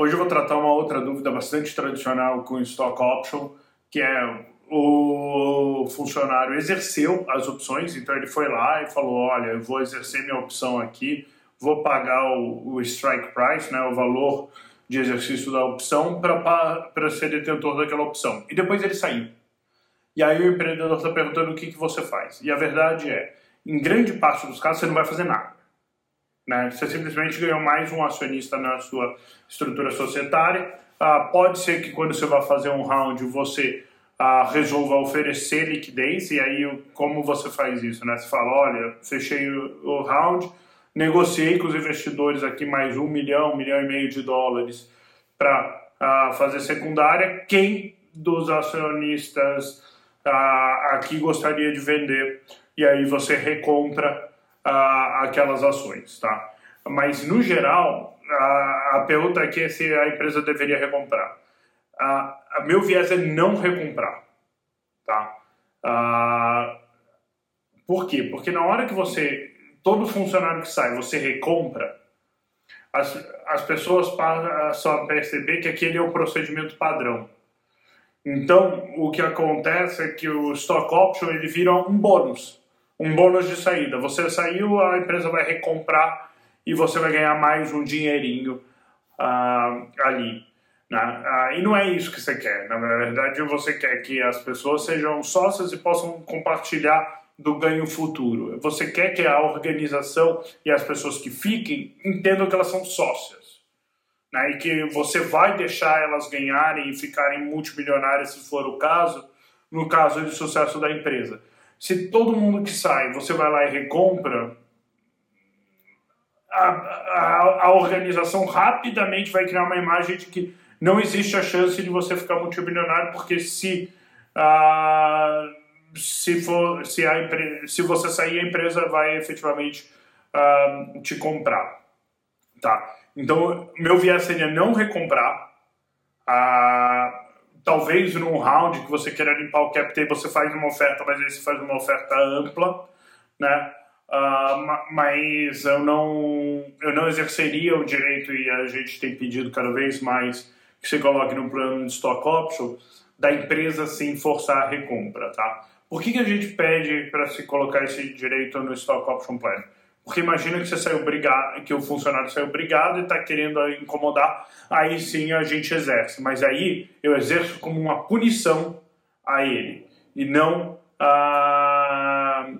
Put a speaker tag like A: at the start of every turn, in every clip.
A: Hoje eu vou tratar uma outra dúvida bastante tradicional com stock option, que é o funcionário exerceu as opções, então ele foi lá e falou: Olha, eu vou exercer minha opção aqui, vou pagar o, strike price, né, o valor de exercício da opção, para ser detentor daquela opção. E depois ele saiu. E aí o empreendedor está perguntando o que, que você faz. E a verdade é: em grande parte dos casos você não vai fazer nada. Né? Você simplesmente ganhou mais um acionista na sua estrutura societária. Ah, pode ser que quando você vai fazer um round você ah, resolva oferecer liquidez, e aí como você faz isso? Né? Você fala, olha, fechei o, round, negociei com os investidores aqui mais um milhão, um milhão e meio de dólares para ah, fazer secundária. Quem dos acionistas ah, aqui gostaria de vender? E aí você recompra aquelas ações, tá? Mas, no geral, a, a pergunta aqui é se a empresa deveria recomprar. Uh, meu viés é não recomprar, tá? Uh, por quê? Porque na hora que você, todo funcionário que sai, você recompra, as, as pessoas passam a perceber que aquele é o procedimento padrão. Então, o que acontece é que o stock option ele vira um bônus um bônus de saída. Você saiu, a empresa vai recomprar e você vai ganhar mais um dinheirinho uh, ali. Né? Uh, e não é isso que você quer. Na verdade, você quer que as pessoas sejam sócias e possam compartilhar do ganho futuro. Você quer que a organização e as pessoas que fiquem entendam que elas são sócias. Né? E que você vai deixar elas ganharem e ficarem multimilionárias, se for o caso, no caso de sucesso da empresa. Se todo mundo que sai, você vai lá e recompra, a, a, a organização rapidamente vai criar uma imagem de que não existe a chance de você ficar multimilionário, porque se, uh, se, for, se, a se você sair, a empresa vai efetivamente uh, te comprar. Tá? Então, meu viés seria não recomprar. Talvez num round que você queira limpar o cap table, você faz uma oferta, mas aí você faz uma oferta ampla, né? Uh, mas eu não, eu não exerceria o direito, e a gente tem pedido cada vez mais que você coloque no plano de stock option, da empresa sem forçar a recompra, tá? Por que, que a gente pede para se colocar esse direito no stock option plan? Porque imagina que você saiu brigado, que o funcionário saiu brigado e está querendo incomodar, aí sim a gente exerce. Mas aí eu exerço como uma punição a ele e não ah,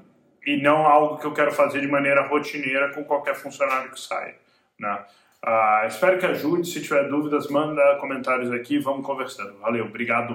A: e não algo que eu quero fazer de maneira rotineira com qualquer funcionário que saia. Né? Ah, espero que ajude. Se tiver dúvidas, manda comentários aqui. Vamos conversando. Valeu, obrigado.